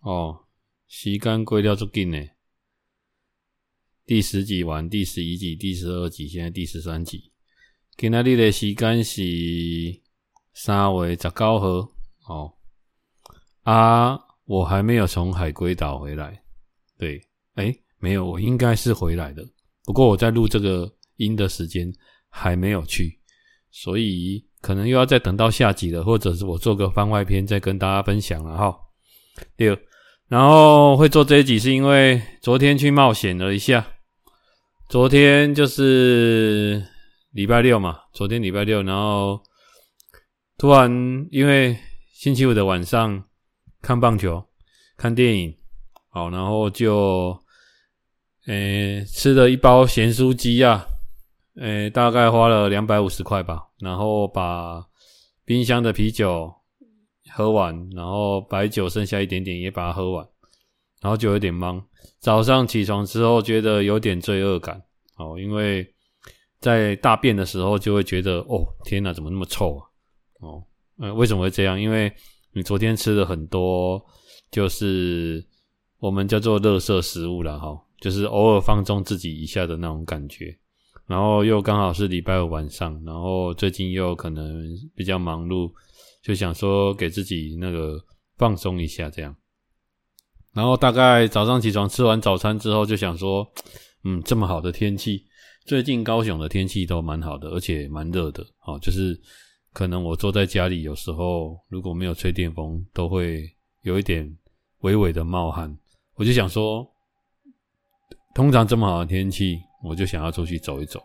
哦，时间过了足紧呢。第十集完，第十一集、第十二集，现在第十三集。今仔日的时间是三月十九号哦。啊，我还没有从海龟岛回来。对，诶，没有，我应该是回来的。不过我在录这个音的时间还没有去，所以。可能又要再等到下集了，或者是我做个番外篇再跟大家分享了哈。六，然后会做这一集是因为昨天去冒险了一下。昨天就是礼拜六嘛，昨天礼拜六，然后突然因为星期五的晚上看棒球、看电影，好，然后就诶、吃了一包咸酥鸡啊。诶、大概花了两百五十块吧，然后把冰箱的啤酒喝完，然后白酒剩下一点点也把它喝完，然后就有点懵。早上起床之后觉得有点罪恶感，哦，因为在大便的时候就会觉得，哦，天哪，怎么那么臭啊？哦，呃，为什么会这样？因为你昨天吃了很多，就是我们叫做垃圾食物了哈，就是偶尔放纵自己一下的那种感觉。然后又刚好是礼拜五晚上，然后最近又可能比较忙碌，就想说给自己那个放松一下这样。然后大概早上起床吃完早餐之后，就想说，嗯，这么好的天气，最近高雄的天气都蛮好的，而且蛮热的。哦，就是可能我坐在家里，有时候如果没有吹电风，都会有一点微微的冒汗。我就想说，通常这么好的天气。我就想要出去走一走，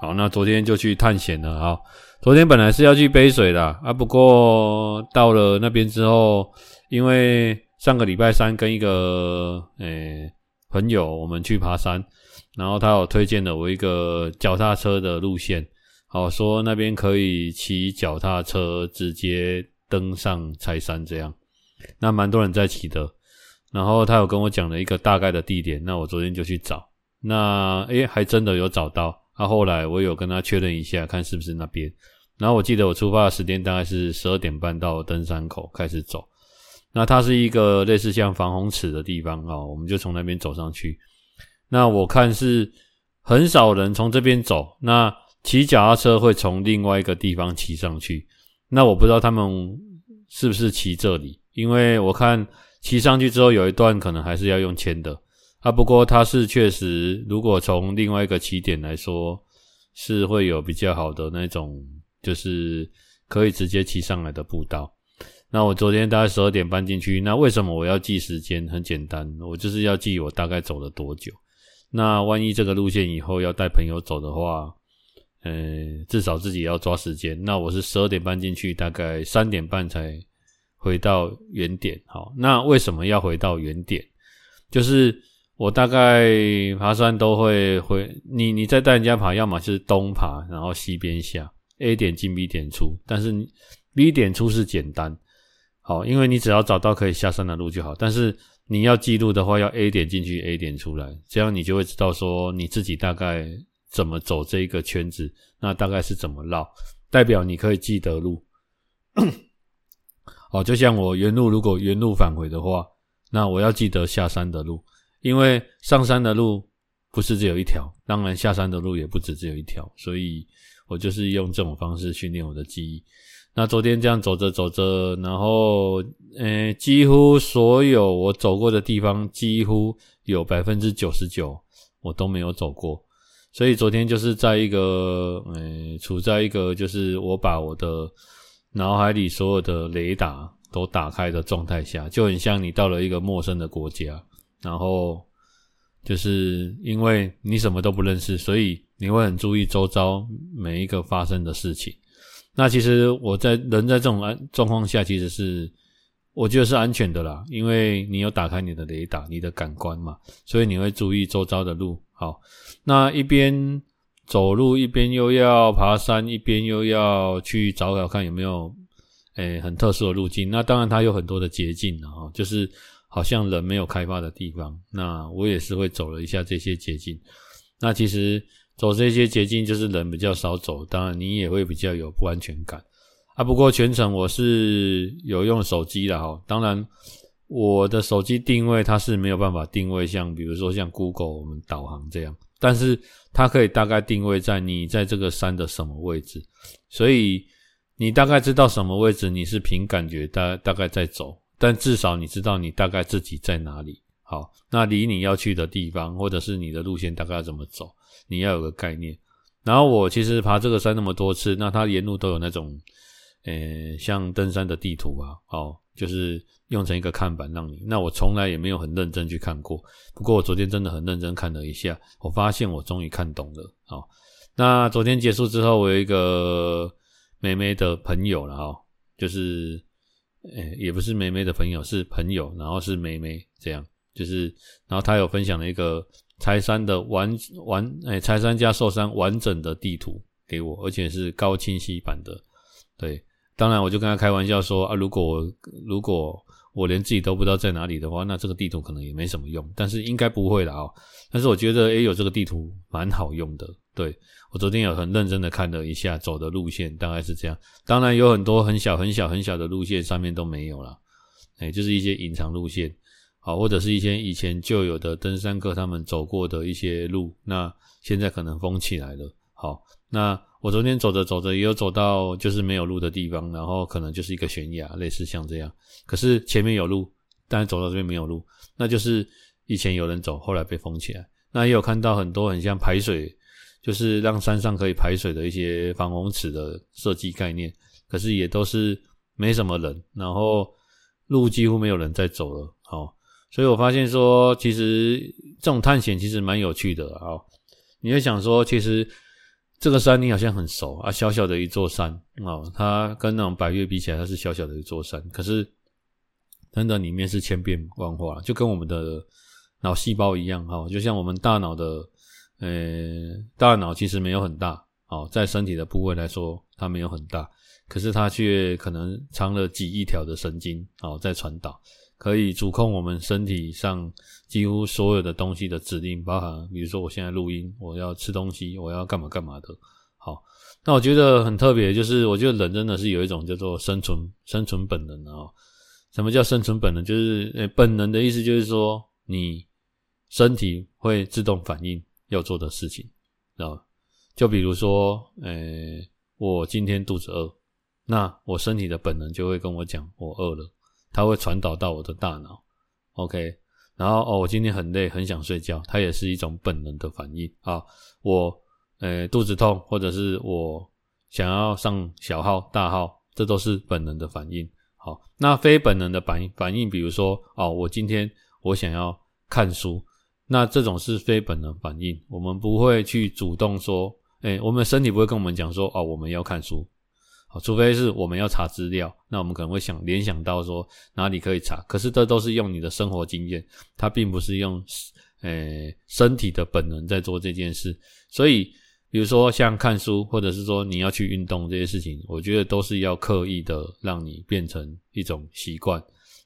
好，那昨天就去探险了啊。昨天本来是要去背水的啊，不过到了那边之后，因为上个礼拜三跟一个诶、朋友我们去爬山，然后他有推荐了我一个脚踏车的路线，好，说那边可以骑脚踏车直接登上柴山这样，那蛮多人在骑的，然后他有跟我讲了一个大概的地点，那我昨天就去找。那诶，还真的有找到。那、后来我有跟他确认一下，看是不是那边。然后我记得我出发的时间大概是十二点半到登山口开始走。那它是一个类似像防洪池的地方啊，我们就从那边走上去。那我看是很少人从这边走。那骑脚踏车会从另外一个地方骑上去。那我不知道他们是不是骑这里，因为我看骑上去之后有一段可能还是要用牵的。啊，不过它是确实，如果从另外一个起点来说，是会有比较好的那种，就是可以直接骑上来的步道。那我昨天大概十二点半进去，那为什么我要记时间？很简单，我就是要记我大概走了多久。那万一这个路线以后要带朋友走的话，呃，至少自己要抓时间。那我是十二点半进去，大概三点半才回到原点。好，那为什么要回到原点？就是。我大概爬山都会回你，你在带人家爬，要么是东爬，然后西边下，A 点进 B 点出。但是 B 点出是简单，好，因为你只要找到可以下山的路就好。但是你要记录的话，要 A 点进去，A 点出来，这样你就会知道说你自己大概怎么走这一个圈子，那大概是怎么绕，代表你可以记得路。好，就像我原路如果原路返回的话，那我要记得下山的路。因为上山的路不是只有一条，当然下山的路也不止只有一条，所以我就是用这种方式训练我的记忆。那昨天这样走着走着，然后，呃，几乎所有我走过的地方，几乎有百分之九十九我都没有走过，所以昨天就是在一个，呃，处在一个就是我把我的脑海里所有的雷达都打开的状态下，就很像你到了一个陌生的国家。然后就是因为你什么都不认识，所以你会很注意周遭每一个发生的事情。那其实我在人在这种安状况下，其实是我觉得是安全的啦，因为你有打开你的雷达、你的感官嘛，所以你会注意周遭的路。好，那一边走路一边又要爬山，一边又要去找找看有没有诶很特殊的路径。那当然它有很多的捷径啊，就是好像人没有开发的地方。那我也是会走了一下这些捷径。那其实走这些捷径就是人比较少走，当然你也会比较有不安全感。啊，不过全程我是有用手机的哈，当然我的手机定位它是没有办法定位，像比如说像 Google 我们导航这样，但是它可以大概定位在你在这个山的什么位置，所以你大概知道什么位置，你是凭感觉大大概在走，但至少你知道你大概自己在哪里。好，那离你要去的地方或者是你的路线大概要怎么走，你要有个概念。然后我其实爬这个山那么多次，那它沿路都有那种。呃，像登山的地图啊，哦，就是用成一个看板让你。那我从来也没有很认真去看过，不过我昨天真的很认真看了一下，我发现我终于看懂了。哦，那昨天结束之后，我有一个妹妹的朋友了哈，就是，哎，也不是梅梅的朋友，是朋友，然后是梅梅这样，就是，然后他有分享了一个柴山的完完，哎，柴山加寿山完整的地图给我，而且是高清晰版的，对。当然，我就跟他开玩笑说啊，如果如果我连自己都不知道在哪里的话，那这个地图可能也没什么用。但是应该不会啦哦。但是我觉得，诶，有这个地图蛮好用的。对，我昨天有很认真的看了一下走的路线，大概是这样。当然有很多很小很小很小的路线上面都没有啦，诶，就是一些隐藏路线，好，或者是一些以前就有的登山客他们走过的一些路，那现在可能封起来了。好，那。我昨天走着走着，也有走到就是没有路的地方，然后可能就是一个悬崖，类似像这样。可是前面有路，但是走到这边没有路，那就是以前有人走，后来被封起来。那也有看到很多很像排水，就是让山上可以排水的一些防洪池的设计概念，可是也都是没什么人，然后路几乎没有人在走了。好，所以我发现说，其实这种探险其实蛮有趣的啊。你会想说，其实。这个山你好像很熟啊，小小的一座山哦，它跟那种百岳比起来，它是小小的一座山，可是真的里面是千变万化，就跟我们的脑细胞一样哈，就像我们大脑的，呃，大脑其实没有很大哦，在身体的部位来说，它没有很大，可是它却可能藏了几亿条的神经哦，在传导。可以主控我们身体上几乎所有的东西的指令，包含比如说我现在录音，我要吃东西，我要干嘛干嘛的。好，那我觉得很特别，就是我觉得人真的是有一种叫做生存生存本能啊。什么叫生存本能？就是呃，本能的意思就是说，你身体会自动反应要做的事情啊。就比如说，呃，我今天肚子饿，那我身体的本能就会跟我讲，我饿了。它会传导到我的大脑，OK，然后哦，我今天很累，很想睡觉，它也是一种本能的反应啊。我呃肚子痛，或者是我想要上小号、大号，这都是本能的反应。好，那非本能的反，反应比如说哦，我今天我想要看书，那这种是非本能反应，我们不会去主动说，诶，我们身体不会跟我们讲说，哦，我们要看书。好，除非是我们要查资料，那我们可能会想联想到说哪里可以查，可是这都是用你的生活经验，它并不是用呃身体的本能在做这件事。所以，比如说像看书，或者是说你要去运动这些事情，我觉得都是要刻意的让你变成一种习惯。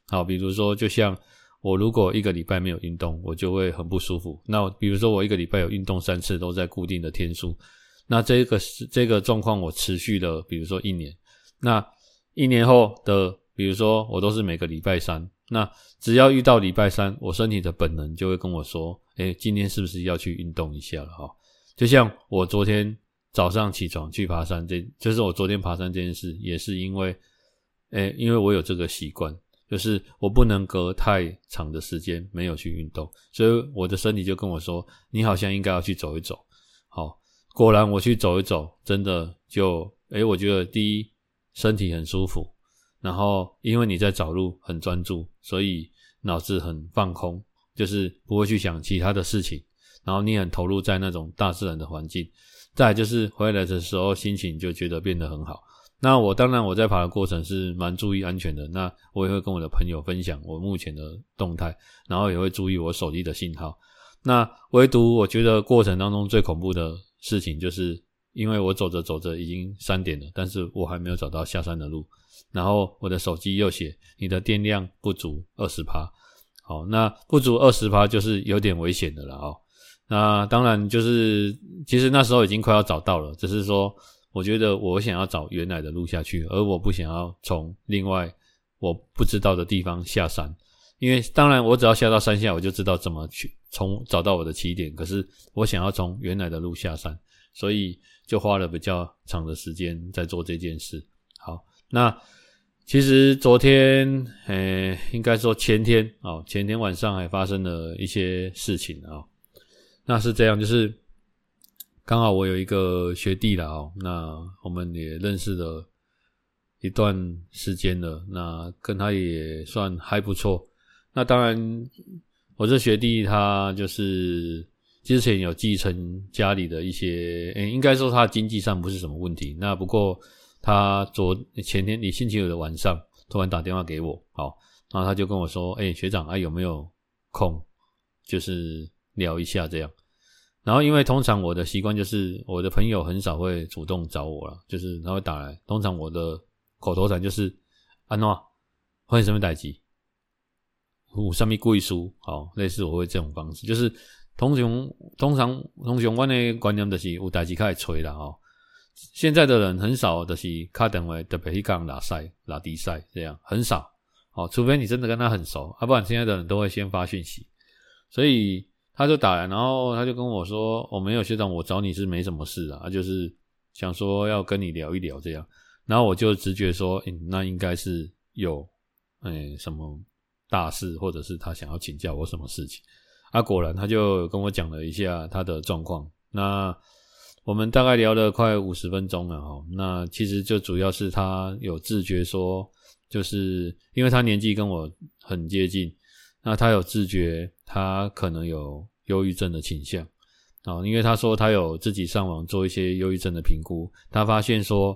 好，比如说就像我如果一个礼拜没有运动，我就会很不舒服。那比如说我一个礼拜有运动三次，都在固定的天数。那这个是这个状况，我持续了，比如说一年。那一年后的，比如说我都是每个礼拜三。那只要遇到礼拜三，我身体的本能就会跟我说：“诶，今天是不是要去运动一下了？”哈，就像我昨天早上起床去爬山，这就是我昨天爬山这件事，也是因为，诶，因为我有这个习惯，就是我不能隔太长的时间没有去运动，所以我的身体就跟我说：“你好像应该要去走一走。”好。果然，我去走一走，真的就诶，我觉得第一身体很舒服，然后因为你在找路很专注，所以脑子很放空，就是不会去想其他的事情，然后你很投入在那种大自然的环境。再就是回来的时候心情就觉得变得很好。那我当然我在爬的过程是蛮注意安全的，那我也会跟我的朋友分享我目前的动态，然后也会注意我手机的信号。那唯独我觉得过程当中最恐怖的事情，就是因为我走着走着已经三点了，但是我还没有找到下山的路，然后我的手机又写你的电量不足二十趴，好，那不足二十趴就是有点危险的了哦。那当然就是其实那时候已经快要找到了，只是说。我觉得我想要找原来的路下去，而我不想要从另外我不知道的地方下山，因为当然我只要下到山下，我就知道怎么去从找到我的起点。可是我想要从原来的路下山，所以就花了比较长的时间在做这件事。好，那其实昨天，诶，应该说前天哦，前天晚上还发生了一些事情啊。那是这样，就是。刚好我有一个学弟啦哦，那我们也认识了一段时间了，那跟他也算还不错。那当然，我这学弟他就是之前有继承家里的一些，诶，应该说他经济上不是什么问题。那不过他昨前天，你星期五的晚上突然打电话给我，好，然后他就跟我说，诶，学长啊，有没有空，就是聊一下这样。然后，因为通常我的习惯就是，我的朋友很少会主动找我了，就是他会打来。通常我的口头禅就是“安诺，欢迎什么代志，有什么贵书”，好，类似我会这种方式。就是通常通常通常我的观念就是有代志开始催了哦。现在的人很少的是卡电话特别去讲拉赛拉低赛这样很少，好，除非你真的跟他很熟，要不然现在的人都会先发讯息，所以。他就打来，然后他就跟我说：“我、哦、没有学长，我找你是没什么事啊，就是想说要跟你聊一聊这样。”然后我就直觉说：“嗯，那应该是有诶什么大事，或者是他想要请教我什么事情。”啊，果然他就跟我讲了一下他的状况。那我们大概聊了快五十分钟了哈。那其实就主要是他有自觉说，就是因为他年纪跟我很接近。那他有自觉，他可能有忧郁症的倾向啊，因为他说他有自己上网做一些忧郁症的评估，他发现说，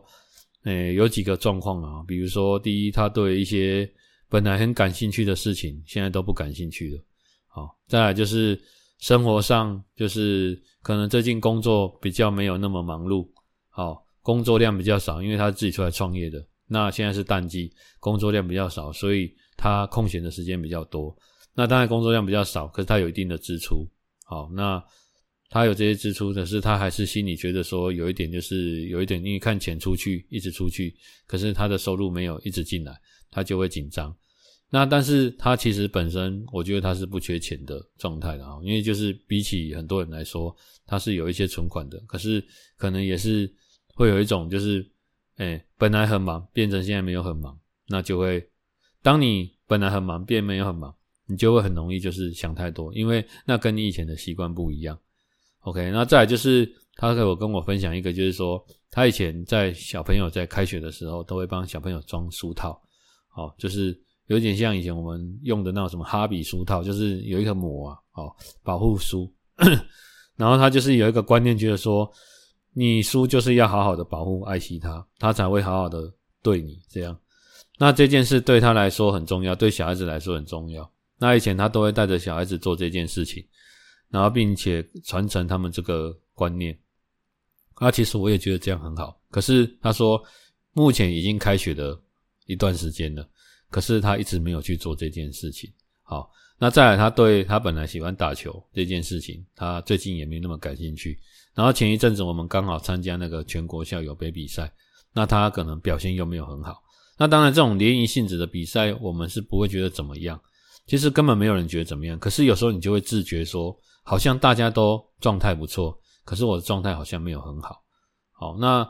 诶，有几个状况啊，比如说，第一，他对一些本来很感兴趣的事情，现在都不感兴趣了，好，再来就是生活上，就是可能最近工作比较没有那么忙碌，好，工作量比较少，因为他自己出来创业的，那现在是淡季，工作量比较少，所以他空闲的时间比较多。那当然工作量比较少，可是他有一定的支出。好，那他有这些支出，可是他还是心里觉得说有一点，就是有一点，因为看钱出去，一直出去，可是他的收入没有一直进来，他就会紧张。那但是他其实本身，我觉得他是不缺钱的状态的啊，因为就是比起很多人来说，他是有一些存款的，可是可能也是会有一种就是，哎，本来很忙，变成现在没有很忙，那就会，当你本来很忙，变没有很忙。你就会很容易就是想太多，因为那跟你以前的习惯不一样。OK，那再来就是他给我跟我分享一个，就是说他以前在小朋友在开学的时候都会帮小朋友装书套，哦，就是有点像以前我们用的那种什么哈比书套，就是有一个膜啊，哦，保护书。然后他就是有一个观念，觉得说你书就是要好好的保护、爱惜它，他才会好好的对你这样。那这件事对他来说很重要，对小孩子来说很重要。那以前他都会带着小孩子做这件事情，然后并且传承他们这个观念。啊，其实我也觉得这样很好。可是他说，目前已经开学了一段时间了，可是他一直没有去做这件事情。好，那再来，他对他本来喜欢打球这件事情，他最近也没那么感兴趣。然后前一阵子我们刚好参加那个全国校友杯比赛，那他可能表现又没有很好。那当然，这种联谊性质的比赛，我们是不会觉得怎么样。其实根本没有人觉得怎么样，可是有时候你就会自觉说，好像大家都状态不错，可是我的状态好像没有很好。好，那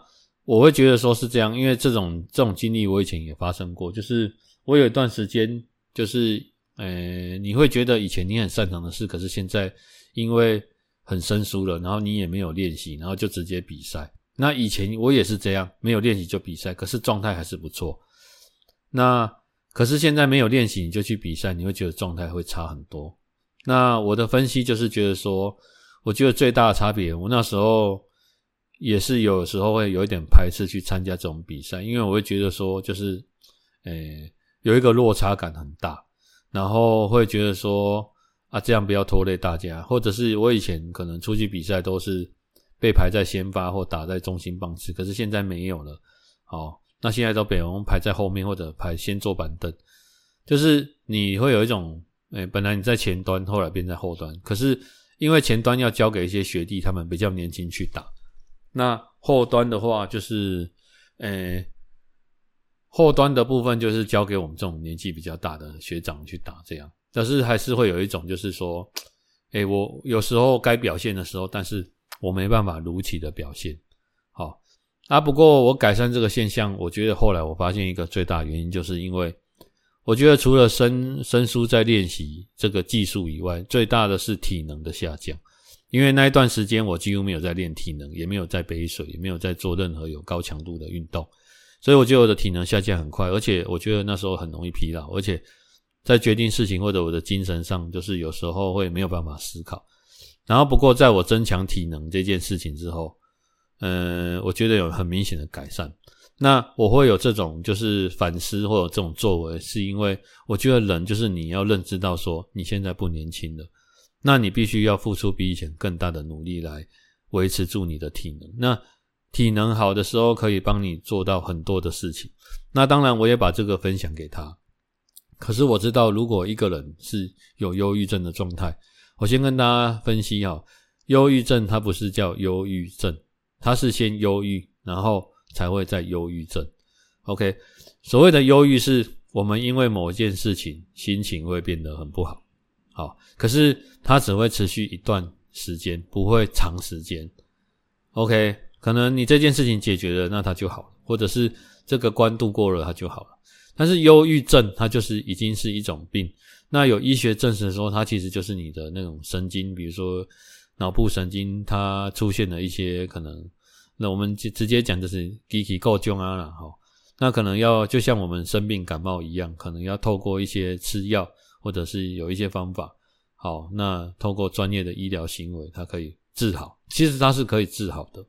我会觉得说是这样，因为这种这种经历我以前也发生过，就是我有一段时间，就是呃，你会觉得以前你很擅长的事，可是现在因为很生疏了，然后你也没有练习，然后就直接比赛。那以前我也是这样，没有练习就比赛，可是状态还是不错。那可是现在没有练习，你就去比赛，你会觉得状态会差很多。那我的分析就是觉得说，我觉得最大的差别，我那时候也是有时候会有一点排斥去参加这种比赛，因为我会觉得说，就是，诶，有一个落差感很大，然后会觉得说，啊，这样不要拖累大家，或者是我以前可能出去比赛都是被排在先发或打在中心棒次，可是现在没有了，好，那现在都被我们排在后面或者排先坐板凳，就是你会有一种，诶，本来你在前端，后来变在后端，可是因为前端要交给一些学弟，他们比较年轻去打。那后端的话，就是，呃、欸，后端的部分就是交给我们这种年纪比较大的学长去打这样，但是还是会有一种就是说，诶、我有时候该表现的时候，但是我没办法如期的表现，好，啊，不过我改善这个现象，我觉得后来我发现一个最大原因，就是因为我觉得除了生生疏在练习这个技术以外，最大的是体能的下降。因为那一段时间我几乎没有在练体能，也没有在背水，也没有在做任何有高强度的运动，所以我觉得我的体能下降很快，而且我觉得那时候很容易疲劳，而且在决定事情或者我的精神上，就是有时候会没有办法思考。然后不过在我增强体能这件事情之后，嗯，我觉得有很明显的改善。那我会有这种就是反思或者这种作为，是因为我觉得人就是你要认知到说你现在不年轻了。那你必须要付出比以前更大的努力来维持住你的体能。那体能好的时候，可以帮你做到很多的事情。那当然，我也把这个分享给他。可是我知道，如果一个人是有忧郁症的状态，我先跟大家分析哈，忧郁症它不是叫忧郁症，它是先忧郁，然后才会再忧郁症。OK，所谓的忧郁是我们因为某件事情心情会变得很不好。好，可是它只会持续一段时间，不会长时间。OK，可能你这件事情解决了，那它就好了，或者是这个关度过了，它就好了。但是忧郁症，它就是已经是一种病。那有医学证实说，它其实就是你的那种神经，比如说脑部神经，它出现了一些可能。那我们直直接讲就是机体构僵啊了哈。那可能要就像我们生病感冒一样，可能要透过一些吃药。或者是有一些方法，好，那透过专业的医疗行为，它可以治好。其实它是可以治好的。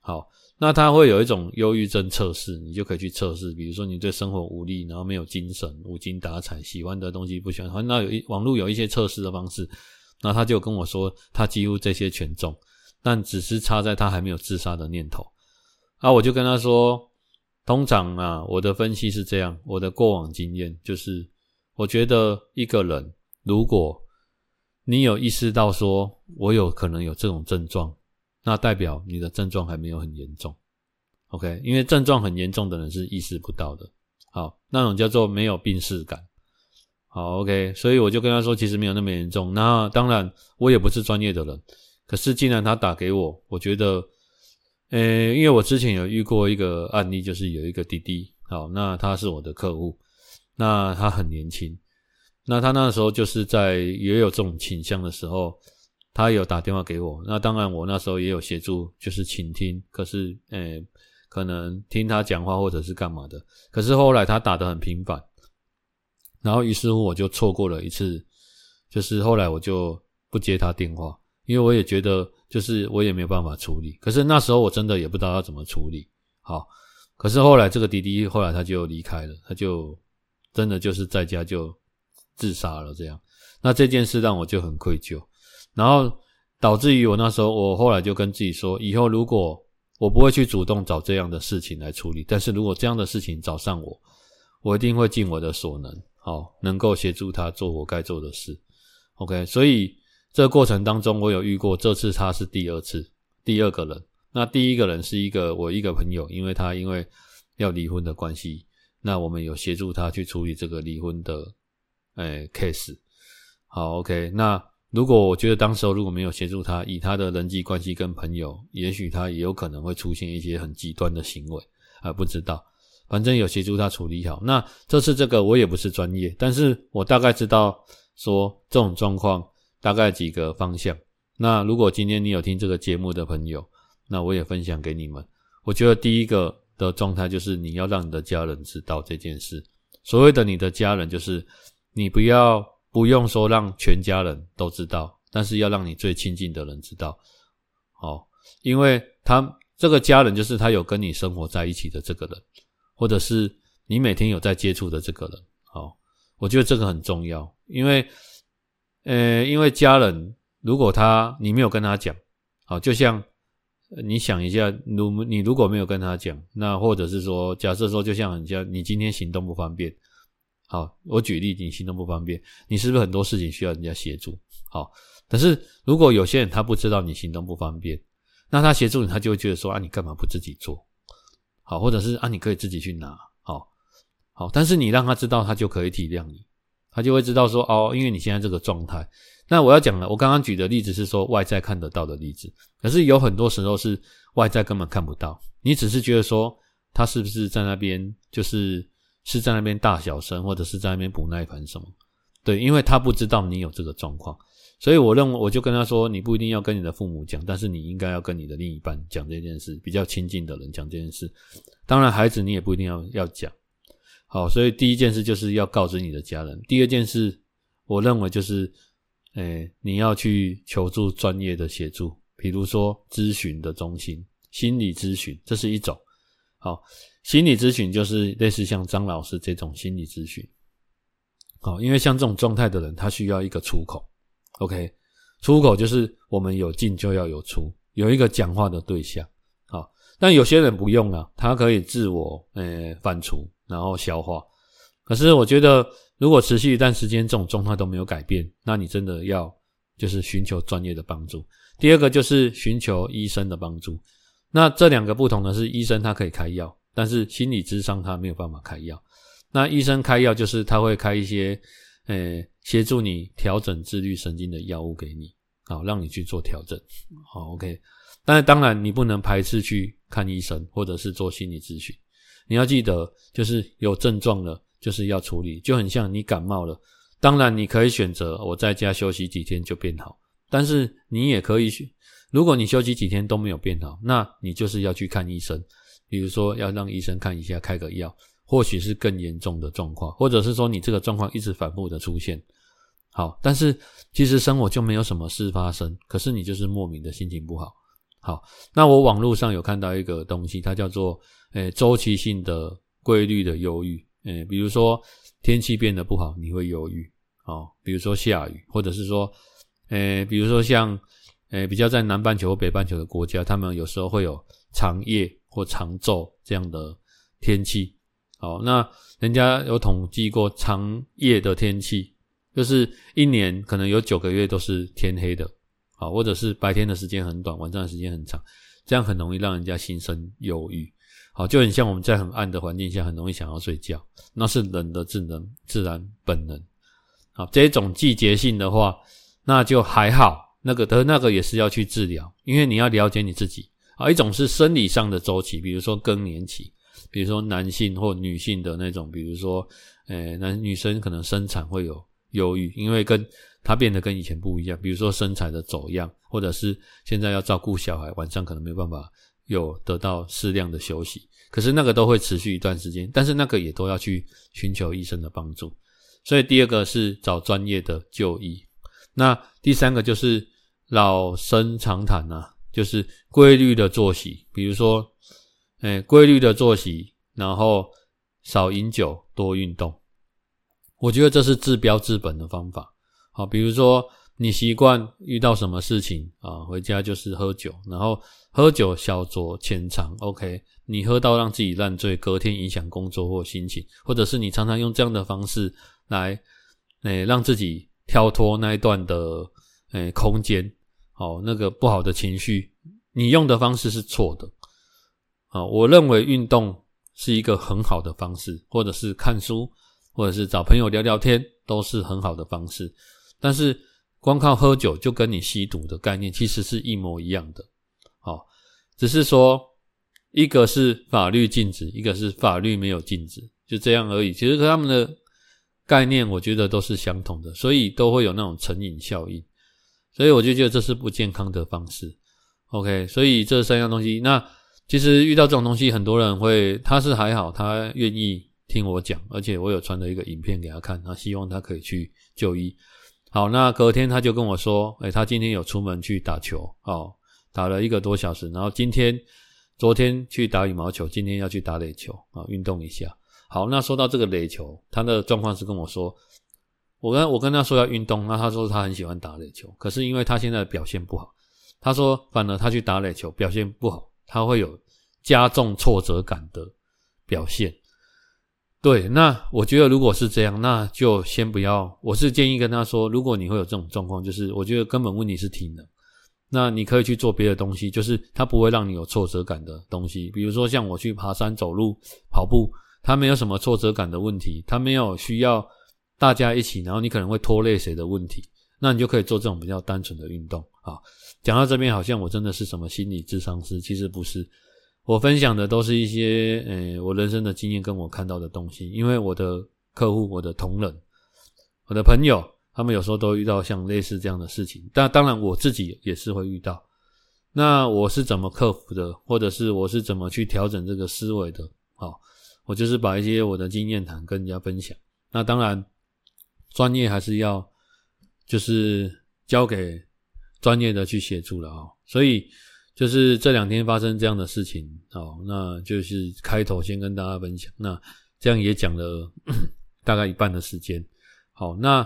好，那它会有一种忧郁症测试，你就可以去测试。比如说你对生活无力，然后没有精神，无精打采，喜欢的东西不喜欢。那有一网络有一些测试的方式，那他就跟我说，他几乎这些全中，但只是差在他还没有自杀的念头。啊，我就跟他说，通常啊，我的分析是这样，我的过往经验就是。我觉得一个人，如果你有意识到说，我有可能有这种症状，那代表你的症状还没有很严重，OK？因为症状很严重的人是意识不到的，好，那种叫做没有病识感，好，OK？所以我就跟他说，其实没有那么严重。那当然，我也不是专业的人，可是既然他打给我，我觉得，呃，因为我之前有遇过一个案例，就是有一个弟弟，好，那他是我的客户。那他很年轻，那他那时候就是在也有这种倾向的时候，他有打电话给我。那当然，我那时候也有协助，就是倾听。可是，诶、可能听他讲话或者是干嘛的。可是后来他打得很频繁，然后于是乎我就错过了一次，就是后来我就不接他电话，因为我也觉得就是我也没有办法处理。可是那时候我真的也不知道要怎么处理。好，可是后来这个弟弟后来他就离开了，他就。真的就是在家就自杀了，这样，那这件事让我就很愧疚，然后导致于我那时候，我后来就跟自己说，以后如果我不会去主动找这样的事情来处理，但是如果这样的事情找上我，我一定会尽我的所能，好，能够协助他做我该做的事。OK，所以这个过程当中，我有遇过，这次他是第二次，第二个人，那第一个人是一个我一个朋友，因为他因为要离婚的关系。那我们有协助他去处理这个离婚的，诶、欸、case。好，OK。那如果我觉得当时候如果没有协助他，以他的人际关系跟朋友，也许他也有可能会出现一些很极端的行为，还不知道。反正有协助他处理好。那这次这个我也不是专业，但是我大概知道说这种状况大概几个方向。那如果今天你有听这个节目的朋友，那我也分享给你们。我觉得第一个。的状态就是你要让你的家人知道这件事。所谓的你的家人，就是你不要不用说让全家人都知道，但是要让你最亲近的人知道。好，因为他这个家人就是他有跟你生活在一起的这个人，或者是你每天有在接触的这个人。好，我觉得这个很重要，因为，呃，因为家人如果他你没有跟他讲，好，就像你想一下，如你如果没有跟他讲，那或者是说，假设说，就像人家你今天行动不方便。好，我举例，你行动不方便，你是不是很多事情需要人家协助？好，但是如果有些人他不知道你行动不方便，那他协助你，他就会觉得说啊，你干嘛不自己做？好，或者是啊，你可以自己去拿。好，好，但是你让他知道，他就可以体谅你，他就会知道说哦，因为你现在这个状态。那我要讲的，我刚刚举的例子是说外在看得到的例子，可是有很多时候是外在根本看不到，你只是觉得说他是不是在那边就是。是在那边大小声，或者是在那边补耐烦什么？对，因为他不知道你有这个状况，所以我认为我就跟他说，你不一定要跟你的父母讲，但是你应该要跟你的另一半讲这件事，比较亲近的人讲这件事。当然，孩子你也不一定要要讲。好，所以第一件事就是要告知你的家人。第二件事，我认为就是，诶、你要去求助专业的协助，比如说咨询的中心、心理咨询，这是一种。好。心理咨询就是类似像张老师这种心理咨询，好，因为像这种状态的人，他需要一个出口，OK，出口就是我们有进就要有出，有一个讲话的对象，好，但有些人不用啊，他可以自我呃反刍，然后消化。可是我觉得，如果持续一段时间这种状态都没有改变，那你真的要就是寻求专业的帮助。第二个就是寻求医生的帮助。那这两个不同的是，医生他可以开药。但是心理智商他没有办法开药，那医生开药就是他会开一些，呃，协助你调整自律神经的药物给你，好，让你去做调整，好，OK。但是当然你不能排斥去看医生或者是做心理咨询，你要记得，就是有症状了就是要处理，就很像你感冒了，当然你可以选择我在家休息几天就变好，但是你也可以选，如果你休息几天都没有变好，那你就是要去看医生。比如说，要让医生看一下，开个药，或许是更严重的状况，或者是说你这个状况一直反复的出现。好，但是其实生活就没有什么事发生，可是你就是莫名的心情不好。好，那我网络上有看到一个东西，它叫做诶周期性的规律的忧郁。诶，比如说天气变得不好，你会忧郁。哦，比如说下雨，或者是说，诶，比如说像诶比较在南半球或北半球的国家，他们有时候会有长夜。或长昼这样的天气，好，那人家有统计过长夜的天气，就是一年可能有九个月都是天黑的，好，或者是白天的时间很短，晚上的时间很长，这样很容易让人家心生忧郁，好，就很像我们在很暗的环境下很容易想要睡觉，那是人的智能自然本能，好，这种季节性的话，那就还好，那个的那个也是要去治疗，因为你要了解你自己。啊，一种是生理上的周期，比如说更年期，比如说男性或女性的那种，比如说，诶，男女生可能生产会有忧郁，因为跟他变得跟以前不一样，比如说身材的走样，或者是现在要照顾小孩，晚上可能没办法有得到适量的休息，可是那个都会持续一段时间，但是那个也都要去寻求医生的帮助。所以第二个是找专业的就医，那第三个就是老生常谈啊。就是规律的作息，比如说，诶，规律的作息，然后少饮酒，多运动。我觉得这是治标治本的方法。好，比如说你习惯遇到什么事情啊，回家就是喝酒，然后喝酒小酌浅尝，OK，你喝到让自己烂醉，隔天影响工作或心情，或者是你常常用这样的方式来，诶，让自己跳脱那一段的诶空间。哦，那个不好的情绪，你用的方式是错的。啊，我认为运动是一个很好的方式，或者是看书，或者是找朋友聊聊天，都是很好的方式。但是光靠喝酒就跟你吸毒的概念其实是一模一样的。好，只是说一个是法律禁止，一个是法律没有禁止，就这样而已。其实他们的概念我觉得都是相同的，所以都会有那种成瘾效应。所以我就觉得这是不健康的方式，OK。所以这三样东西，那其实遇到这种东西，很多人会，他是还好，他愿意听我讲，而且我有传了一个影片给他看，他希望他可以去就医。好，那隔天他就跟我说，诶，他今天有出门去打球，哦，打了一个多小时，然后今天昨天去打羽毛球，今天要去打垒球啊，运动一下。好，那说到这个垒球，他的状况是跟我说，我跟我跟他说要运动，那他说他很喜欢打垒球，可是因为他现在表现不好，他说反而他去打垒球表现不好，他会有加重挫折感的表现。对，那我觉得如果是这样，那就先不要。我是建议跟他说，如果你会有这种状况，就是我觉得根本问题是体能，那你可以去做别的东西，就是它不会让你有挫折感的东西，比如说像我去爬山、走路、跑步，它没有什么挫折感的问题，它没有需要大家一起，然后你可能会拖累谁的问题，那你就可以做这种比较单纯的运动啊。讲到这边，好像我真的是什么心理咨商师，其实不是。我分享的都是一些，呃、我人生的经验跟我看到的东西。因为我的客户、我的同仁、我的朋友，他们有时候都遇到像类似这样的事情。但当然，我自己也是会遇到。那我是怎么克服的，或者是我是怎么去调整这个思维的？好，我就是把一些我的经验谈跟人家分享。那当然，专业还是要就是交给专业的去协助了啊。所以。就是这两天发生这样的事情，哦，那就是开头先跟大家分享。那这样也讲了 大概一半的时间。好，那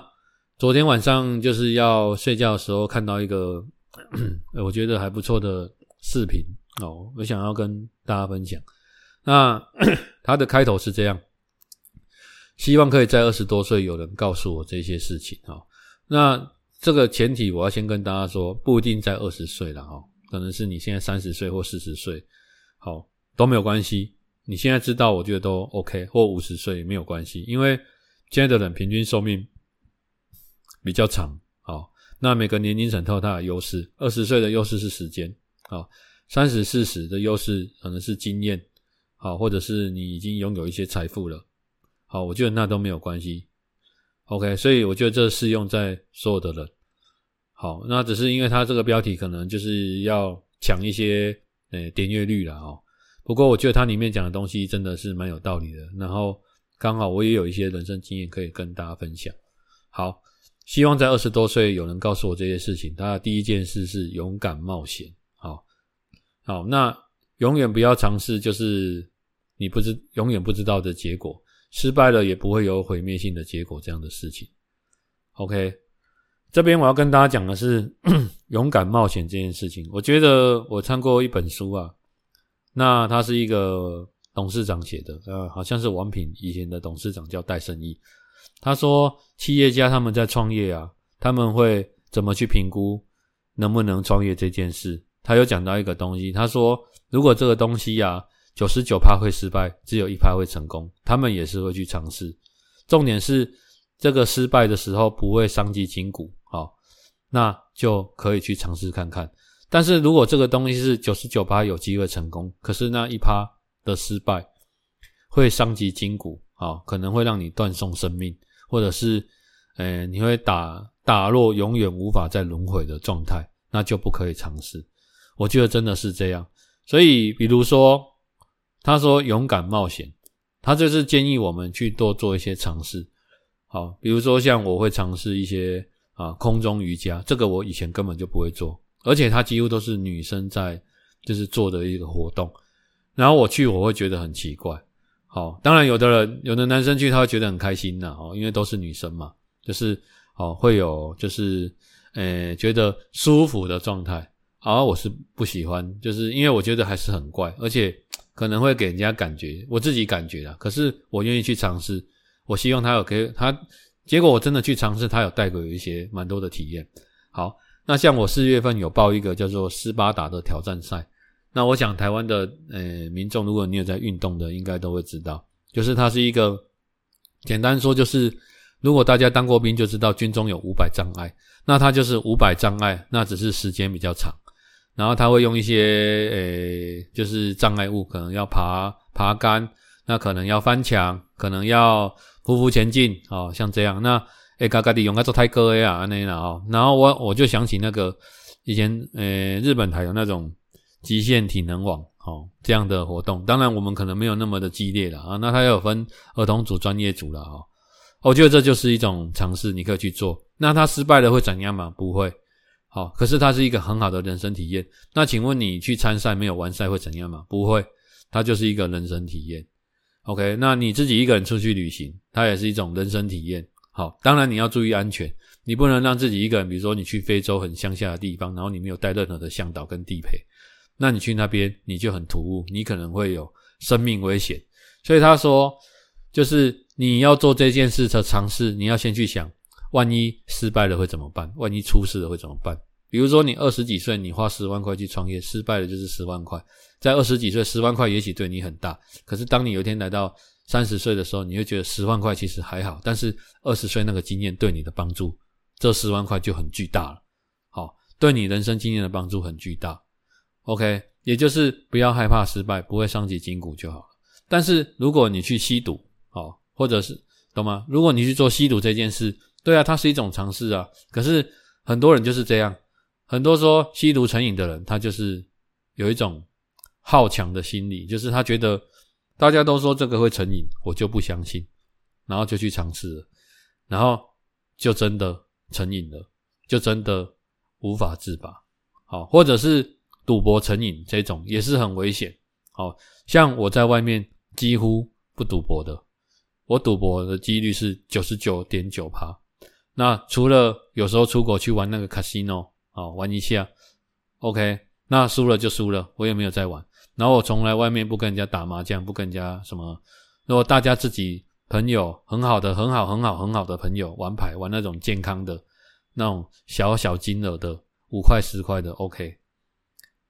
昨天晚上就是要睡觉的时候看到一个 我觉得还不错的视频哦，我想要跟大家分享。那 它的开头是这样，希望可以在二十多岁有人告诉我这些事情。好，那这个前提我要先跟大家说，不一定在二十岁了哈。可能是你现在三十岁或四十岁，好，都没有关系。你现在知道，我觉得都 OK，或五十岁没有关系，因为现在的人平均寿命比较长。好，那每个年龄层都有它的优势。二十岁的优势是时间，好，三十、四十的优势可能是经验，好，或者是你已经拥有一些财富了。好，我觉得那都没有关系。OK，所以我觉得这适用在所有的人。好，那只是因为它这个标题可能就是要抢一些呃、点阅率了哈。不过我觉得它里面讲的东西真的是蛮有道理的。然后刚好我也有一些人生经验可以跟大家分享。好，希望在二十多岁有人告诉我这些事情。他的第一件事是勇敢冒险。好，好，那永远不要尝试，就是你不知永远不知道的结果，失败了也不会有毁灭性的结果这样的事情。OK。这边我要跟大家讲的是 勇敢冒险这件事情。我觉得我看过一本书啊，那他是一个董事长写的，呃，好像是王品以前的董事长叫戴胜义。他说，企业家他们在创业啊，他们会怎么去评估能不能创业这件事？他有讲到一个东西，他说，如果这个东西啊，九十九趴会失败，只有一趴会成功，他们也是会去尝试。重点是这个失败的时候不会伤及筋骨。好，那就可以去尝试看看。但是如果这个东西是九十九趴有机会成功，可是那一趴的失败会伤及筋骨，啊，可能会让你断送生命，或者是，呃，你会打打落永远无法再轮回的状态，那就不可以尝试。我觉得真的是这样。所以，比如说，他说勇敢冒险，他就是建议我们去多做一些尝试。好，比如说像我会尝试一些。啊，空中瑜伽这个我以前根本就不会做，而且它几乎都是女生在就是做的一个活动，然后我去我会觉得很奇怪。好，当然有的人有的男生去他会觉得很开心呐，哦，因为都是女生嘛，就是哦会有就是呃觉得舒服的状态。而我是不喜欢，就是因为我觉得还是很怪，而且 可能会给人家感觉我自己感觉啊，可是我愿意去尝试，我希望他有给他。结果我真的去尝试，他有带给我一些蛮多的体验。好，那像我四月份有报一个叫做斯巴达的挑战赛，那我想台湾的呃民众，如果你有在运动的，应该都会知道，就是它是一个简单说就是，如果大家当过兵就知道军中有五百障碍，那它就是五百障碍，那只是时间比较长，然后他会用一些呃就是障碍物，可能要爬爬杆，那可能要翻墙，可能要。匍匐前进，哦，像这样，那诶嘎嘎的用来做泰戈呀，那样哦，然后我我就想起那个以前，呃，日本还有那种极限体能网，哦，这样的活动，当然我们可能没有那么的激烈了啊，那它有分儿童组、专业组了哈，我觉得这就是一种尝试，你可以去做。那他失败了会怎样吗？不会，好，可是它是一个很好的人生体验。那请问你去参赛没有完赛会怎样吗？不会，它就是一个人生体验。OK，那你自己一个人出去旅行，它也是一种人生体验。好，当然你要注意安全，你不能让自己一个人，比如说你去非洲很乡下的地方，然后你没有带任何的向导跟地陪，那你去那边你就很突兀，你可能会有生命危险。所以他说，就是你要做这件事的尝试，你要先去想，万一失败了会怎么办？万一出事了会怎么办？比如说你二十几岁，你花十万块去创业，失败了就是十万块。在二十几岁，十万块也许对你很大，可是当你有一天来到三十岁的时候，你会觉得十万块其实还好，但是二十岁那个经验对你的帮助，这十万块就很巨大了。好，对你人生经验的帮助很巨大。OK，也就是不要害怕失败，不会伤及筋骨就好了。但是如果你去吸毒，好，或者是懂吗？如果你去做吸毒这件事，对啊，它是一种尝试啊。可是很多人就是这样，很多说吸毒成瘾的人，他就是有一种。好强的心理，就是他觉得大家都说这个会成瘾，我就不相信，然后就去尝试了，然后就真的成瘾了，就真的无法自拔。好，或者是赌博成瘾这种也是很危险。好，像我在外面几乎不赌博的，我赌博的几率是九十九点九趴。那除了有时候出国去玩那个 casino 啊，玩一下，OK，那输了就输了，我也没有再玩。然后我从来外面不跟人家打麻将，不跟人家什么。如果大家自己朋友很好的、很好、很好、很好的朋友玩牌，玩那种健康的、那种小小金额的五块、十块的，OK。